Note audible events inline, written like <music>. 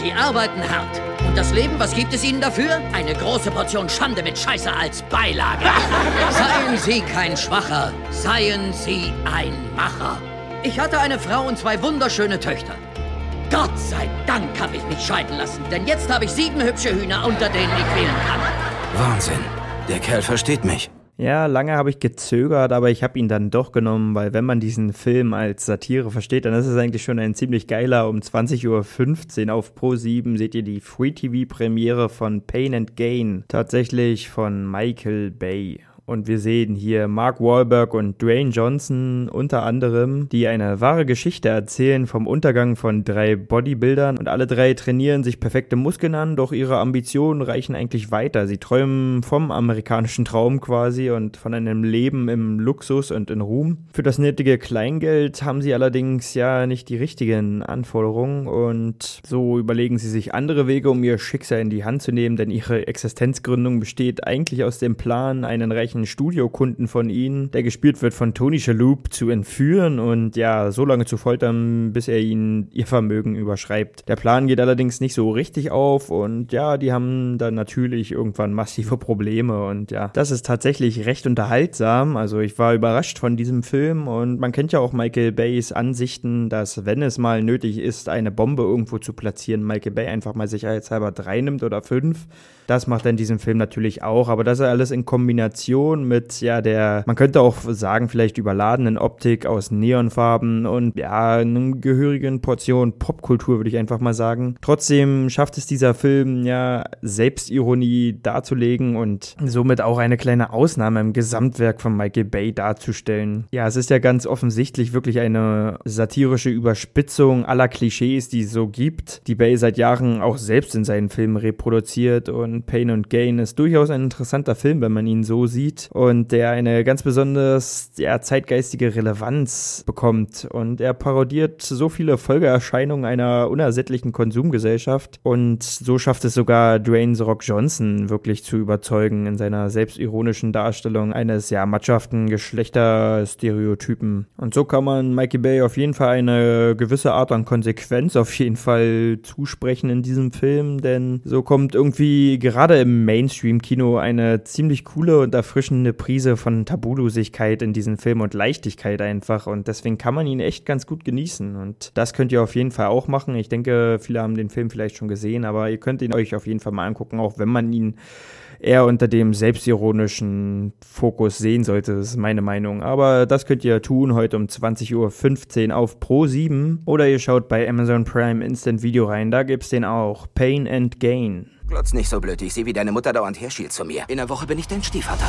Sie arbeiten hart. Und das Leben, was gibt es Ihnen dafür? Eine große Portion Schande mit Scheiße als Beilage. <laughs> Seien Sie kein Schwacher, seien Sie ein Macher. Ich hatte eine Frau und zwei wunderschöne Töchter. Gott sei Dank habe ich mich scheiden lassen, denn jetzt habe ich sieben hübsche Hühner, unter denen ich wählen kann. Wahnsinn. Der Kerl versteht mich. Ja, lange habe ich gezögert, aber ich habe ihn dann doch genommen, weil wenn man diesen Film als Satire versteht, dann ist es eigentlich schon ein ziemlich geiler. Um 20.15 Uhr auf Pro7 seht ihr die Free TV Premiere von Pain and Gain, tatsächlich von Michael Bay. Und wir sehen hier Mark Wahlberg und Dwayne Johnson unter anderem, die eine wahre Geschichte erzählen vom Untergang von drei Bodybuildern. Und alle drei trainieren sich perfekte Muskeln an, doch ihre Ambitionen reichen eigentlich weiter. Sie träumen vom amerikanischen Traum quasi und von einem Leben im Luxus und in Ruhm. Für das nötige Kleingeld haben sie allerdings ja nicht die richtigen Anforderungen und so überlegen sie sich andere Wege, um ihr Schicksal in die Hand zu nehmen, denn ihre Existenzgründung besteht eigentlich aus dem Plan, einen reichen einen Studiokunden von ihnen, der gespielt wird von Tony Shalhoub, zu entführen und ja, so lange zu foltern, bis er ihnen ihr Vermögen überschreibt. Der Plan geht allerdings nicht so richtig auf und ja, die haben dann natürlich irgendwann massive Probleme und ja, das ist tatsächlich recht unterhaltsam. Also ich war überrascht von diesem Film und man kennt ja auch Michael Bays Ansichten, dass wenn es mal nötig ist, eine Bombe irgendwo zu platzieren, Michael Bay einfach mal sicherheitshalber drei nimmt oder fünf. Das macht er in diesem Film natürlich auch, aber das ist alles in Kombination mit ja der, man könnte auch sagen, vielleicht überladenen Optik aus Neonfarben und ja, einer gehörigen Portion Popkultur, würde ich einfach mal sagen. Trotzdem schafft es dieser Film ja Selbstironie darzulegen und somit auch eine kleine Ausnahme im Gesamtwerk von Michael Bay darzustellen. Ja, es ist ja ganz offensichtlich wirklich eine satirische Überspitzung aller Klischees, die es so gibt, die Bay seit Jahren auch selbst in seinen Filmen reproduziert und Pain and Gain ist durchaus ein interessanter Film, wenn man ihn so sieht und der eine ganz besonders ja, zeitgeistige Relevanz bekommt. Und er parodiert so viele Folgeerscheinungen einer unersättlichen Konsumgesellschaft. Und so schafft es sogar Dwayne The Rock Johnson wirklich zu überzeugen in seiner selbstironischen Darstellung eines ja matschhaften Geschlechterstereotypen. Und so kann man Mikey Bay auf jeden Fall eine gewisse Art an Konsequenz auf jeden Fall zusprechen in diesem Film, denn so kommt irgendwie gerade im Mainstream-Kino eine ziemlich coole und erfrischende Prise von Tabulosigkeit in diesem Film und Leichtigkeit einfach. Und deswegen kann man ihn echt ganz gut genießen. Und das könnt ihr auf jeden Fall auch machen. Ich denke, viele haben den Film vielleicht schon gesehen, aber ihr könnt ihn euch auf jeden Fall mal angucken, auch wenn man ihn eher unter dem selbstironischen Fokus sehen sollte. Ist meine Meinung. Aber das könnt ihr tun heute um 20.15 Uhr auf Pro 7 oder ihr schaut bei Amazon Prime Instant Video rein. Da gibt's den auch. Pain and Gain. Glotz nicht so blöd. Ich sehe, wie deine Mutter dauernd herschielt zu mir. In der Woche bin ich dein Stiefvater.